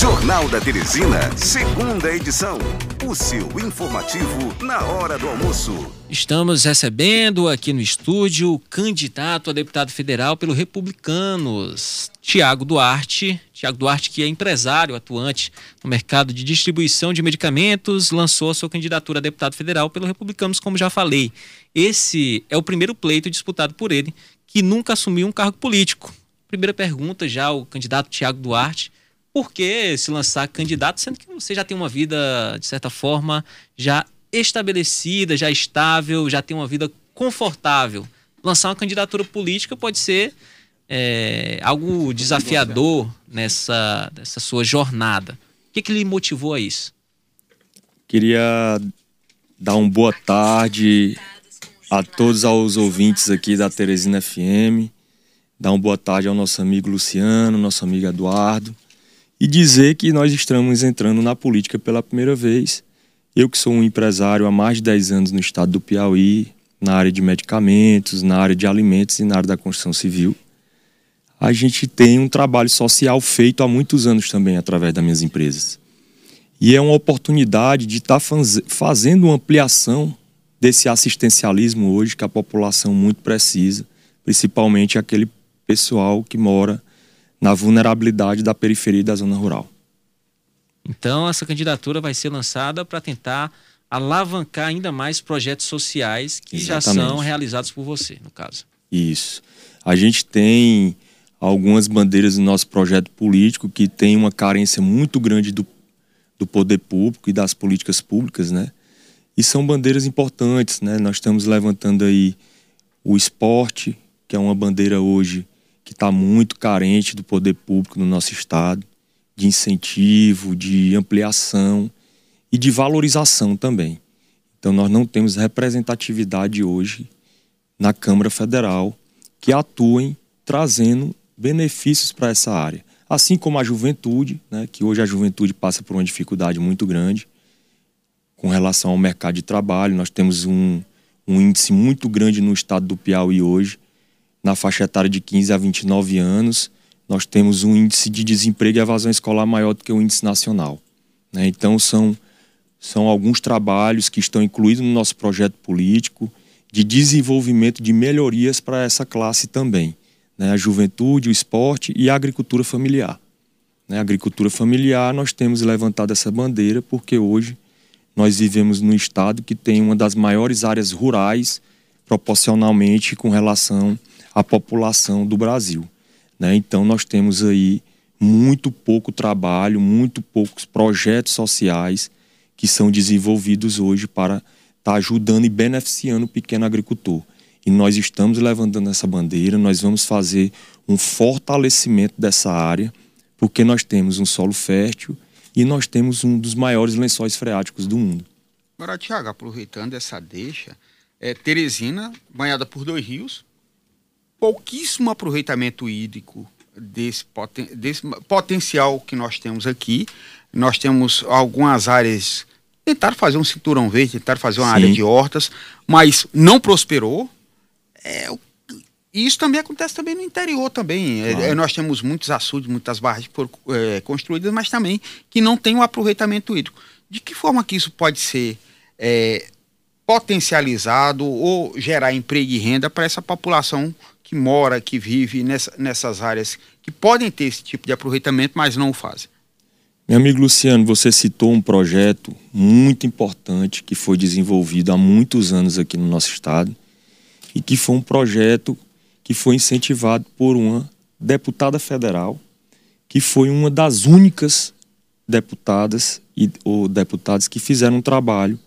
Jornal da Teresina, segunda edição. O seu informativo na hora do almoço. Estamos recebendo aqui no estúdio o candidato a deputado federal pelo Republicanos, Tiago Duarte. Tiago Duarte, que é empresário atuante no mercado de distribuição de medicamentos, lançou a sua candidatura a deputado federal pelo Republicanos, como já falei. Esse é o primeiro pleito disputado por ele, que nunca assumiu um cargo político. Primeira pergunta já, o candidato Tiago Duarte por que se lançar candidato, sendo que você já tem uma vida, de certa forma, já estabelecida, já estável, já tem uma vida confortável? Lançar uma candidatura política pode ser é, algo desafiador nessa, nessa sua jornada. O que, que lhe motivou a isso? Queria dar uma boa tarde a todos os ouvintes aqui da Teresina FM, dar uma boa tarde ao nosso amigo Luciano, nosso amigo Eduardo, e dizer que nós estamos entrando na política pela primeira vez. Eu que sou um empresário há mais de 10 anos no estado do Piauí, na área de medicamentos, na área de alimentos e na área da construção civil. A gente tem um trabalho social feito há muitos anos também através das minhas empresas. E é uma oportunidade de estar tá fazendo uma ampliação desse assistencialismo hoje que a população muito precisa, principalmente aquele pessoal que mora na vulnerabilidade da periferia da zona rural. Então, essa candidatura vai ser lançada para tentar alavancar ainda mais projetos sociais que Exatamente. já são realizados por você, no caso. Isso. A gente tem algumas bandeiras do nosso projeto político que tem uma carência muito grande do, do poder público e das políticas públicas, né? E são bandeiras importantes, né? Nós estamos levantando aí o esporte, que é uma bandeira hoje que está muito carente do poder público no nosso estado, de incentivo, de ampliação e de valorização também. Então, nós não temos representatividade hoje na Câmara Federal que atuem trazendo benefícios para essa área. Assim como a juventude, né, que hoje a juventude passa por uma dificuldade muito grande com relação ao mercado de trabalho. Nós temos um, um índice muito grande no estado do Piauí hoje na faixa etária de 15 a 29 anos, nós temos um índice de desemprego e evasão escolar maior do que o índice nacional. Né? Então, são, são alguns trabalhos que estão incluídos no nosso projeto político de desenvolvimento de melhorias para essa classe também. Né? A juventude, o esporte e a agricultura familiar. Né? A agricultura familiar, nós temos levantado essa bandeira porque hoje nós vivemos num estado que tem uma das maiores áreas rurais proporcionalmente com relação a população do Brasil. Né? Então, nós temos aí muito pouco trabalho, muito poucos projetos sociais que são desenvolvidos hoje para estar tá ajudando e beneficiando o pequeno agricultor. E nós estamos levantando essa bandeira, nós vamos fazer um fortalecimento dessa área, porque nós temos um solo fértil e nós temos um dos maiores lençóis freáticos do mundo. Agora, Tiago, aproveitando essa deixa, é, Teresina, banhada por dois rios, pouquíssimo aproveitamento hídrico desse, poten desse potencial que nós temos aqui. Nós temos algumas áreas tentar fazer um cinturão verde, tentar fazer uma Sim. área de hortas, mas não prosperou. É, isso também acontece também no interior também. É, claro. É, nós temos muitos açudes, muitas barras que foram é, construídas, mas também que não tem o um aproveitamento hídrico. De que forma que isso pode ser é, potencializado ou gerar emprego e renda para essa população que mora, que vive nessa, nessas áreas que podem ter esse tipo de aproveitamento, mas não o fazem. Meu amigo Luciano, você citou um projeto muito importante que foi desenvolvido há muitos anos aqui no nosso estado e que foi um projeto que foi incentivado por uma deputada federal, que foi uma das únicas deputadas e, ou deputados que fizeram um trabalho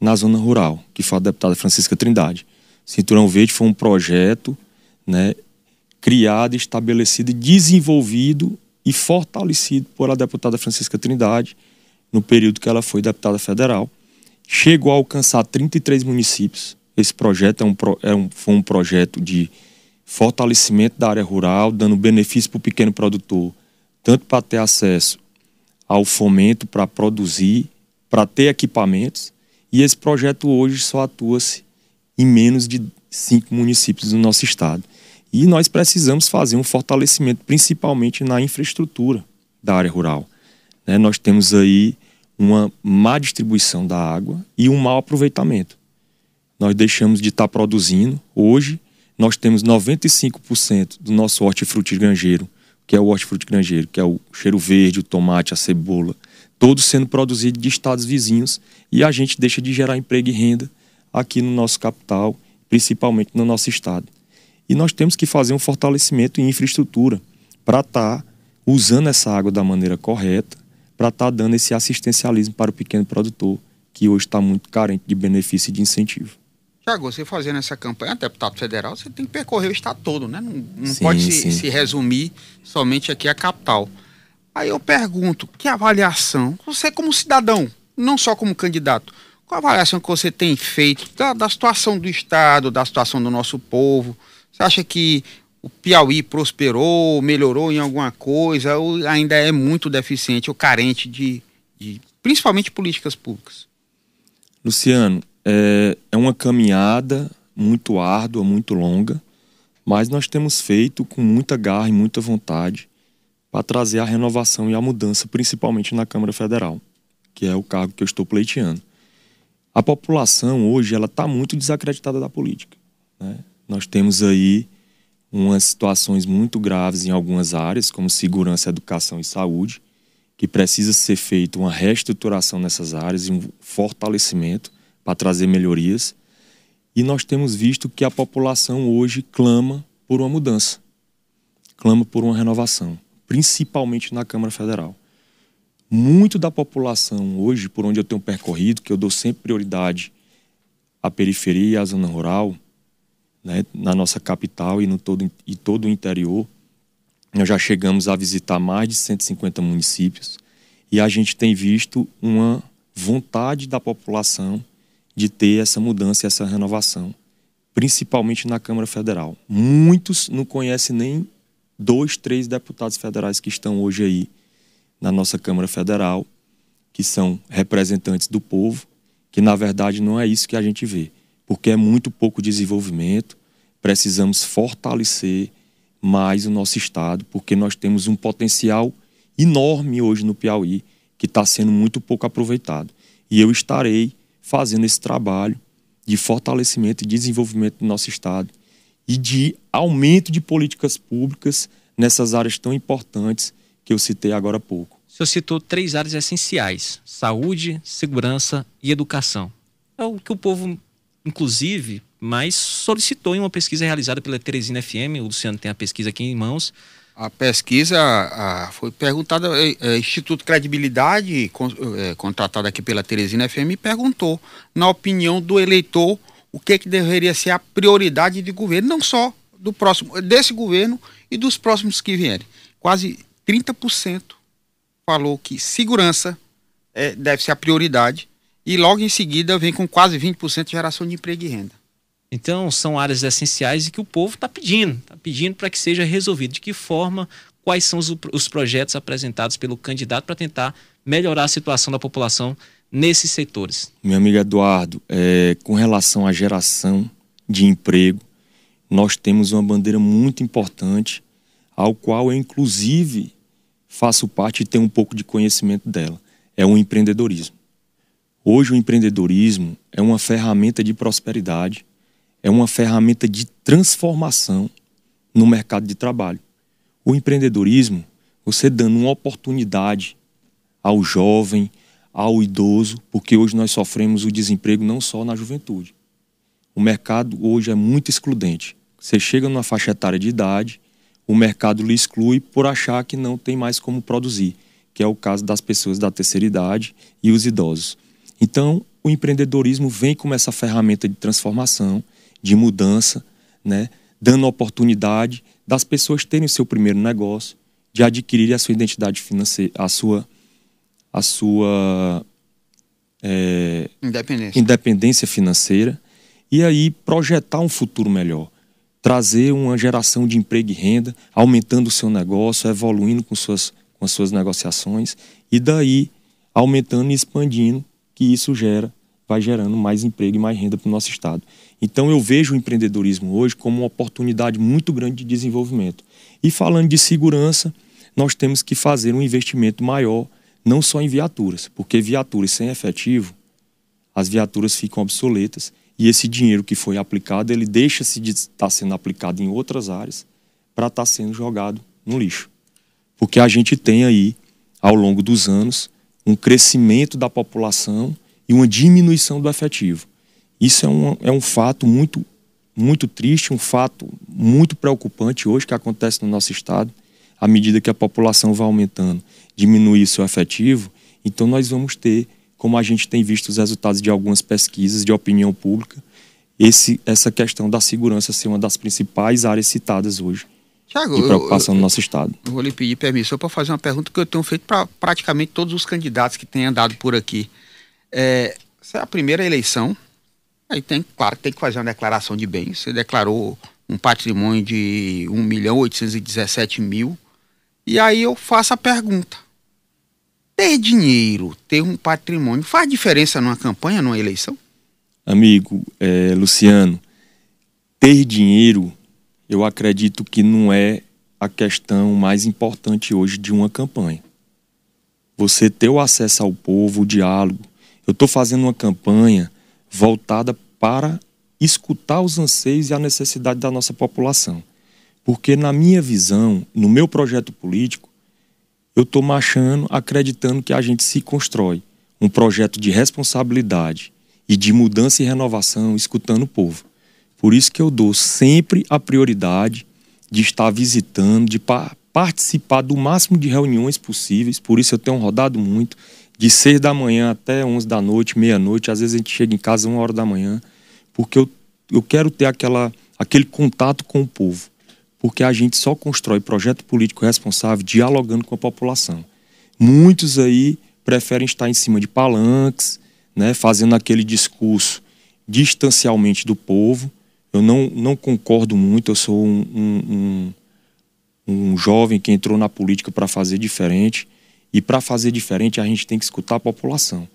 na zona rural, que foi a deputada Francisca Trindade. Cinturão Verde foi um projeto né, criado, estabelecido, desenvolvido e fortalecido pela deputada Francisca Trindade no período que ela foi deputada federal. Chegou a alcançar 33 municípios. Esse projeto é um, é um, foi um projeto de fortalecimento da área rural, dando benefício para o pequeno produtor, tanto para ter acesso ao fomento para produzir, para ter equipamentos. E esse projeto hoje só atua-se em menos de cinco municípios do nosso estado. E nós precisamos fazer um fortalecimento, principalmente na infraestrutura da área rural. né, nós temos aí uma má distribuição da água e um mau aproveitamento. Nós deixamos de estar tá produzindo. Hoje, nós temos 95% do nosso hortifruti granjeiro, que é o hortifruti granjeiro, que é o cheiro verde, o tomate, a cebola, todos sendo produzidos de estados vizinhos e a gente deixa de gerar emprego e renda aqui no nosso capital, principalmente no nosso estado. E nós temos que fazer um fortalecimento em infraestrutura para estar tá usando essa água da maneira correta, para estar tá dando esse assistencialismo para o pequeno produtor, que hoje está muito carente de benefício e de incentivo. Tiago, você fazendo essa campanha, deputado federal, você tem que percorrer o estado todo, né? Não, não sim, pode se, se, resumir somente aqui a capital. Aí eu pergunto, que avaliação, você como cidadão, não só como candidato, qual a avaliação que você tem feito da, da situação do estado, da situação do nosso povo? Você acha que o Piauí prosperou, melhorou em alguma coisa, ou ainda é muito deficiente ou carente de, de principalmente políticas públicas? Luciano, é, é uma caminhada muito árdua, muito longa, mas nós temos feito com muita garra e muita vontade para trazer a renovação e a mudança, principalmente na Câmara Federal, que é o cargo que eu estou pleiteando. A população hoje ela está muito desacreditada da política. Né? Nós temos aí umas situações muito graves em algumas áreas, como segurança, educação e saúde, que precisa ser feita uma reestruturação nessas áreas e um fortalecimento para trazer melhorias. E nós temos visto que a população hoje clama por uma mudança, clama por uma renovação, principalmente na Câmara Federal. Muito da população hoje, por onde eu tenho percorrido, que eu dou sempre prioridade à periferia à zona rural, né, na nossa capital e no todo, e todo o interior. Nós já chegamos a visitar mais de 150 municípios e a gente tem visto uma vontade da população de ter essa mudança essa renovação, principalmente na Câmara Federal. Muitos não conhecem nem dois, três deputados federais que estão hoje aí na nossa Câmara Federal, que são representantes do povo, que na verdade não é isso que a gente vê porque é muito pouco desenvolvimento. Precisamos fortalecer mais o nosso estado, porque nós temos um potencial enorme hoje no Piauí que está sendo muito pouco aproveitado. E eu estarei fazendo esse trabalho de fortalecimento e desenvolvimento do nosso estado e de aumento de políticas públicas nessas áreas tão importantes que eu citei agora há pouco. O senhor citou três áreas essenciais: saúde, segurança e educação. É o que o povo inclusive, mas solicitou em uma pesquisa realizada pela Teresina FM, o Luciano tem a pesquisa aqui em mãos. A pesquisa a, foi perguntada, é, é, Instituto Credibilidade, con, é, contratado aqui pela Teresina FM, perguntou, na opinião do eleitor, o que, que deveria ser a prioridade de governo, não só do próximo, desse governo e dos próximos que vierem. Quase 30% falou que segurança é, deve ser a prioridade e logo em seguida vem com quase 20% de geração de emprego e renda. Então, são áreas essenciais e que o povo está pedindo, está pedindo para que seja resolvido. De que forma, quais são os, os projetos apresentados pelo candidato para tentar melhorar a situação da população nesses setores? Meu amigo Eduardo, é, com relação à geração de emprego, nós temos uma bandeira muito importante, ao qual eu, inclusive, faço parte e tenho um pouco de conhecimento dela. É o empreendedorismo. Hoje o empreendedorismo é uma ferramenta de prosperidade, é uma ferramenta de transformação no mercado de trabalho. O empreendedorismo, você dando uma oportunidade ao jovem, ao idoso, porque hoje nós sofremos o desemprego não só na juventude. O mercado hoje é muito excludente. Você chega numa faixa etária de idade, o mercado lhe exclui por achar que não tem mais como produzir, que é o caso das pessoas da terceira idade e os idosos. Então, o empreendedorismo vem como essa ferramenta de transformação, de mudança, né? dando oportunidade das pessoas terem o seu primeiro negócio, de adquirir a sua identidade financeira, a sua, a sua é, independência. independência financeira e aí projetar um futuro melhor, trazer uma geração de emprego e renda, aumentando o seu negócio, evoluindo com, suas, com as suas negociações e daí aumentando e expandindo que isso gera, vai gerando mais emprego e mais renda para o nosso Estado. Então eu vejo o empreendedorismo hoje como uma oportunidade muito grande de desenvolvimento. E falando de segurança, nós temos que fazer um investimento maior não só em viaturas, porque viaturas sem efetivo, as viaturas ficam obsoletas e esse dinheiro que foi aplicado, ele deixa-se de estar tá sendo aplicado em outras áreas para estar tá sendo jogado no lixo. Porque a gente tem aí, ao longo dos anos, um crescimento da população e uma diminuição do efetivo. Isso é um, é um fato muito, muito triste, um fato muito preocupante hoje que acontece no nosso estado. À medida que a população vai aumentando, diminuir seu efetivo, então nós vamos ter, como a gente tem visto os resultados de algumas pesquisas de opinião pública, esse, essa questão da segurança ser uma das principais áreas citadas hoje Thiago, de preocupação eu, eu, no nosso Estado. Eu vou lhe pedir permissão para fazer uma pergunta que eu tenho feito para praticamente todos os candidatos que têm andado por aqui. É, essa é a primeira eleição, aí tem, claro, tem que fazer uma declaração de bens. Você declarou um patrimônio de 1 milhão 817 mil. E aí eu faço a pergunta. Ter dinheiro, ter um patrimônio, faz diferença numa campanha, numa eleição? Amigo, é, Luciano, ter dinheiro eu acredito que não é a questão mais importante hoje de uma campanha. Você ter o acesso ao povo, o diálogo. Eu estou fazendo uma campanha voltada para escutar os anseios e a necessidade da nossa população. Porque, na minha visão, no meu projeto político, eu estou marchando acreditando que a gente se constrói um projeto de responsabilidade e de mudança e renovação, escutando o povo. Por isso que eu dou sempre a prioridade de estar visitando, de pa participar do máximo de reuniões possíveis. Por isso eu tenho rodado muito, de seis da manhã até onze da noite, meia-noite. Às vezes a gente chega em casa uma hora da manhã, porque eu, eu quero ter aquela, aquele contato com o povo. Porque a gente só constrói projeto político responsável dialogando com a população. Muitos aí preferem estar em cima de palanques, né, fazendo aquele discurso distancialmente do povo, eu não, não concordo muito, eu sou um, um, um, um jovem que entrou na política para fazer diferente. E para fazer diferente, a gente tem que escutar a população.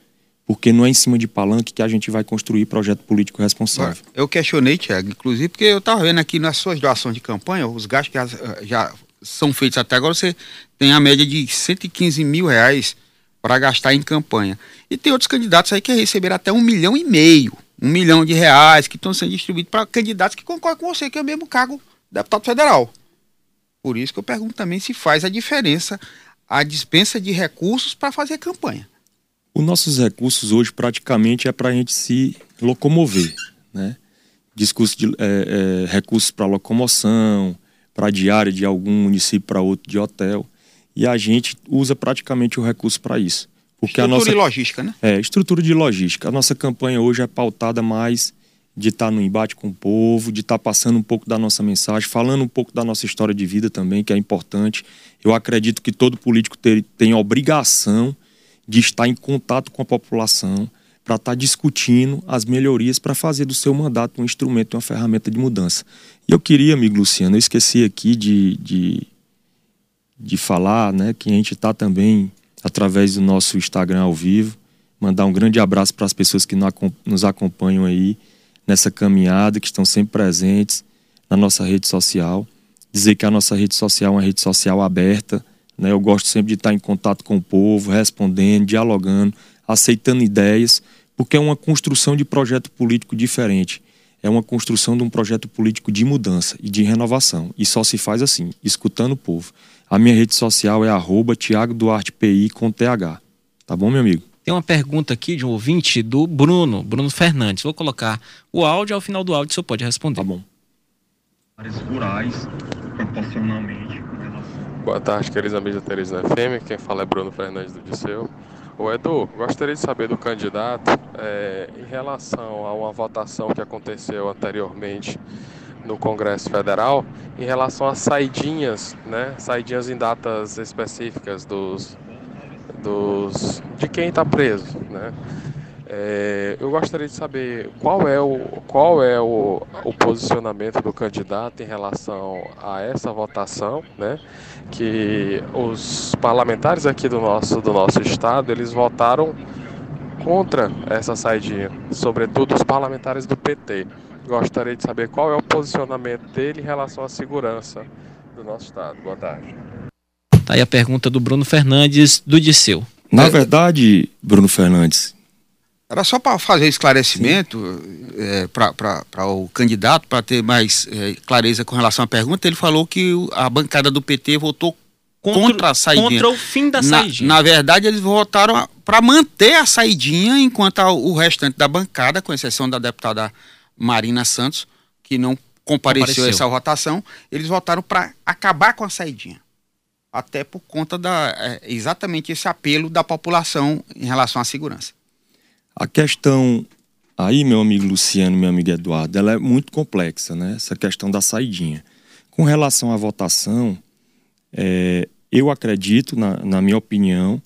Porque não é em cima de palanque que a gente vai construir projeto político responsável. Eu questionei, Tiago, inclusive, porque eu estava vendo aqui nas suas doações de campanha, os gastos que já, já são feitos até agora, você tem a média de 115 mil reais para gastar em campanha. E tem outros candidatos aí que receberam até um milhão e meio um milhão de reais que estão sendo distribuídos para candidatos que concordam com você, que é o mesmo cargo deputado federal. Por isso que eu pergunto também se faz a diferença a dispensa de recursos para fazer campanha. Os nossos recursos hoje praticamente é para a gente se locomover, né? Discurso de é, é, recursos para locomoção, para diária de algum município para outro de hotel. E a gente usa praticamente o recurso para isso. Porque estrutura a nossa, de logística, né? É, estrutura de logística. A nossa campanha hoje é pautada mais de estar tá no embate com o povo, de estar tá passando um pouco da nossa mensagem, falando um pouco da nossa história de vida também, que é importante. Eu acredito que todo político ter, tem obrigação de estar em contato com a população para estar tá discutindo as melhorias para fazer do seu mandato um instrumento, uma ferramenta de mudança. E eu queria, amigo Luciano, eu esqueci aqui de, de, de falar né, que a gente está também através do nosso Instagram ao vivo. Mandar um grande abraço para as pessoas que nos acompanham aí nessa caminhada, que estão sempre presentes na nossa rede social. Dizer que a nossa rede social é uma rede social aberta. Né? Eu gosto sempre de estar em contato com o povo, respondendo, dialogando, aceitando ideias, porque é uma construção de projeto político diferente. É uma construção de um projeto político de mudança e de renovação. E só se faz assim, escutando o povo. A minha rede social é arroba Thiago Duarte PI com TH. Tá bom, meu amigo? Tem uma pergunta aqui de um ouvinte do Bruno, Bruno Fernandes. Vou colocar o áudio, ao final do áudio você pode responder. Tá bom. Áreas rurais, proporcionalmente. Boa tarde, queridos amigos da Teresina FM. Quem fala é Bruno Fernandes do Disseu. O Edu, gostaria de saber do candidato é, em relação a uma votação que aconteceu anteriormente no Congresso Federal em relação às saidinhas, né? Saidinhas em datas específicas dos, dos de quem está preso, né? É, eu gostaria de saber qual é, o, qual é o, o posicionamento do candidato em relação a essa votação, né? Que os parlamentares aqui do nosso, do nosso estado, eles votaram contra essa saidinha, sobretudo os parlamentares do PT. Gostaria de saber qual é o posicionamento dele em relação à segurança do nosso Estado. Boa tarde. Tá aí a pergunta do Bruno Fernandes, do Disseu. Na verdade, Bruno Fernandes. Era só para fazer esclarecimento é, para o candidato, para ter mais é, clareza com relação à pergunta. Ele falou que a bancada do PT votou contra, contra a saidinha. Contra o fim da saidinha. Na, verdade, eles votaram para manter a saidinha, enquanto o restante da bancada, com exceção da deputada Marina Santos, que não compareceu, compareceu. a essa votação, eles votaram para acabar com a saidinha até por conta da é, exatamente esse apelo da população em relação à segurança. A questão aí, meu amigo Luciano, meu amigo Eduardo, ela é muito complexa, né? Essa questão da saidinha. Com relação à votação, é, eu acredito, na, na, minha opinião,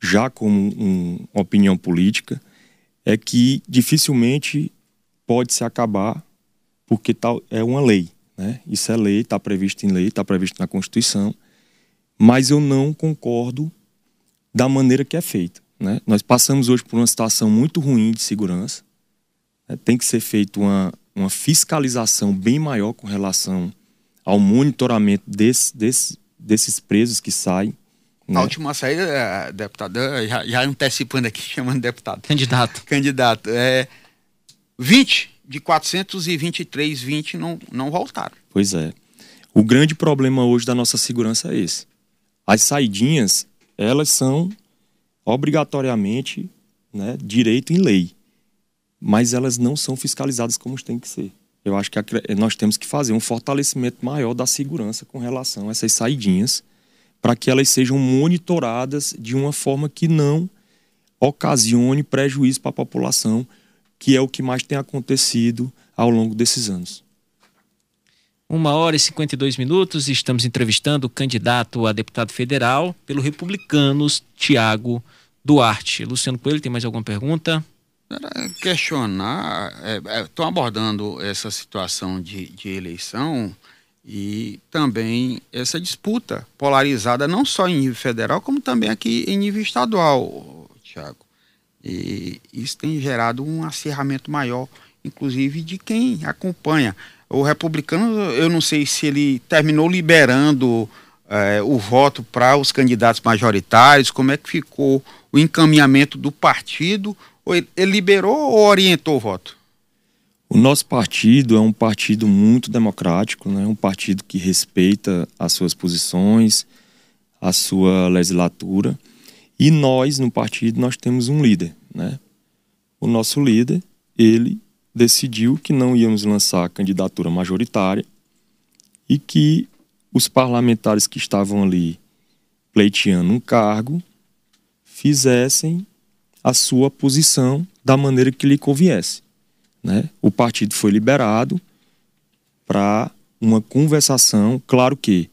já como um, uma opinião política, é que dificilmente pode se acabar porque tal é uma lei, né? Isso é lei, está previsto em lei, está previsto na Constituição mas eu não concordo da maneira que é feita. Né? Nós passamos hoje por uma situação muito ruim de segurança. Né? Tem que ser feita uma, uma fiscalização bem maior com relação ao monitoramento desse, desse, desses presos que saem. Né? A última saída, deputada, já, já antecipando aqui, chamando deputado. Candidato. Candidato. É, 20 de 423, 20 não, não voltaram. Pois é. O grande problema hoje da nossa segurança é esse. As saidinhas, elas são obrigatoriamente né, direito em lei, mas elas não são fiscalizadas como tem que ser. Eu acho que nós temos que fazer um fortalecimento maior da segurança com relação a essas saidinhas, para que elas sejam monitoradas de uma forma que não ocasione prejuízo para a população, que é o que mais tem acontecido ao longo desses anos. Uma hora e 52 minutos, estamos entrevistando o candidato a deputado federal pelo Republicanos, Tiago Duarte. Luciano Coelho, tem mais alguma pergunta? Questionar, estão é, é, abordando essa situação de, de eleição e também essa disputa polarizada, não só em nível federal, como também aqui em nível estadual, Tiago. E isso tem gerado um acirramento maior, inclusive de quem acompanha o republicano, eu não sei se ele terminou liberando é, o voto para os candidatos majoritários, como é que ficou o encaminhamento do partido, ou ele, ele liberou ou orientou o voto? O nosso partido é um partido muito democrático, né? um partido que respeita as suas posições, a sua legislatura. E nós, no partido, nós temos um líder. Né? O nosso líder, ele decidiu que não íamos lançar candidatura majoritária e que os parlamentares que estavam ali pleiteando um cargo fizessem a sua posição da maneira que lhe conviesse. Né? O partido foi liberado para uma conversação. Claro que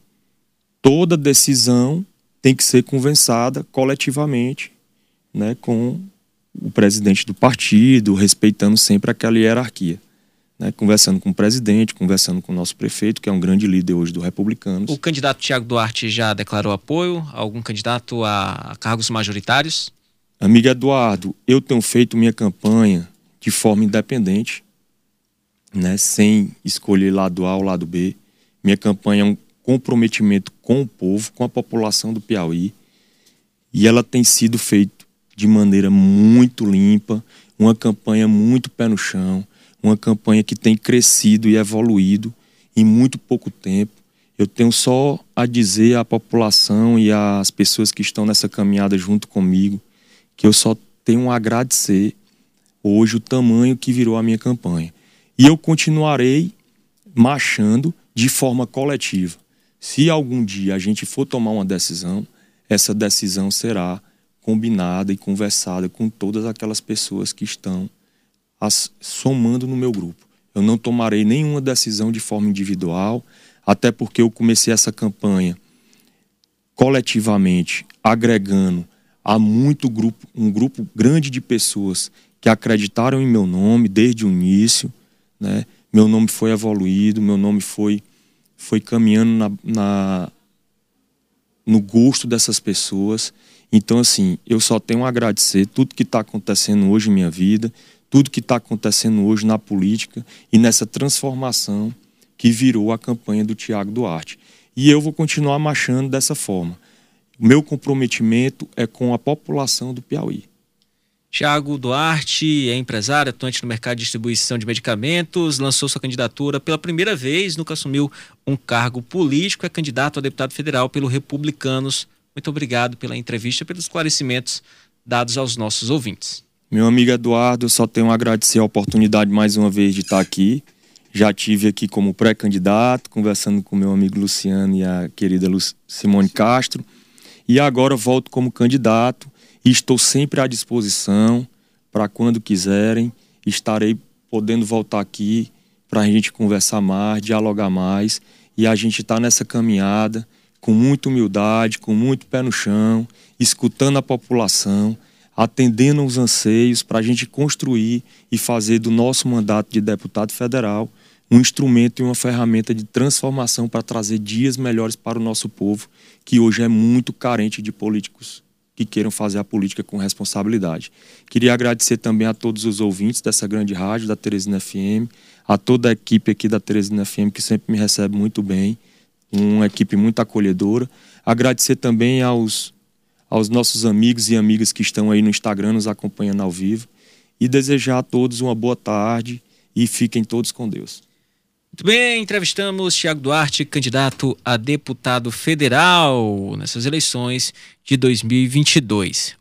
toda decisão tem que ser conversada coletivamente né, com o presidente do partido, respeitando sempre aquela hierarquia. Né, conversando com o presidente, conversando com o nosso prefeito, que é um grande líder hoje do Republicanos. O candidato Tiago Duarte já declarou apoio? Algum candidato a cargos majoritários? Amigo Eduardo, eu tenho feito minha campanha de forma independente, né, sem escolher lado A ou lado B. Minha campanha é um comprometimento com o povo, com a população do Piauí, e ela tem sido feita de maneira muito limpa, uma campanha muito pé no chão, uma campanha que tem crescido e evoluído em muito pouco tempo. Eu tenho só a dizer à população e às pessoas que estão nessa caminhada junto comigo que eu só tenho a agradecer hoje o tamanho que virou a minha campanha. E eu continuarei marchando de forma coletiva. Se algum dia a gente for tomar uma decisão, essa decisão será combinada e conversada com todas aquelas pessoas que estão as, somando no meu grupo. Eu não tomarei nenhuma decisão de forma individual, até porque eu comecei essa campanha coletivamente, agregando a muito grupo, um grupo grande de pessoas que acreditaram em meu nome desde o início, né? Meu nome foi evoluído, meu nome foi foi caminhando na, na no gosto dessas pessoas então, assim, eu só tenho a agradecer tudo que está acontecendo hoje em minha vida, tudo que está acontecendo hoje na política e nessa transformação que virou a campanha do Tiago Duarte. E eu vou continuar marchando dessa forma. Meu comprometimento é com a população do Piauí. Tiago Duarte é empresário, atuante no mercado de distribuição de medicamentos, lançou sua candidatura pela primeira vez, nunca assumiu um cargo político, é candidato a deputado federal pelo Republicanos. Muito obrigado pela entrevista, pelos esclarecimentos dados aos nossos ouvintes. Meu amigo Eduardo, só tenho a agradecer a oportunidade mais uma vez de estar aqui. Já tive aqui como pré-candidato, conversando com meu amigo Luciano e a querida Simone Castro. E agora volto como candidato e estou sempre à disposição para quando quiserem. Estarei podendo voltar aqui para a gente conversar mais, dialogar mais. E a gente está nessa caminhada com muita humildade, com muito pé no chão, escutando a população, atendendo os anseios para a gente construir e fazer do nosso mandato de deputado federal um instrumento e uma ferramenta de transformação para trazer dias melhores para o nosso povo, que hoje é muito carente de políticos que queiram fazer a política com responsabilidade. Queria agradecer também a todos os ouvintes dessa grande rádio, da Teresina FM, a toda a equipe aqui da Teresina FM, que sempre me recebe muito bem, uma equipe muito acolhedora. Agradecer também aos, aos nossos amigos e amigas que estão aí no Instagram nos acompanhando ao vivo e desejar a todos uma boa tarde e fiquem todos com Deus. Muito bem, entrevistamos Tiago Duarte, candidato a deputado federal nessas eleições de 2022.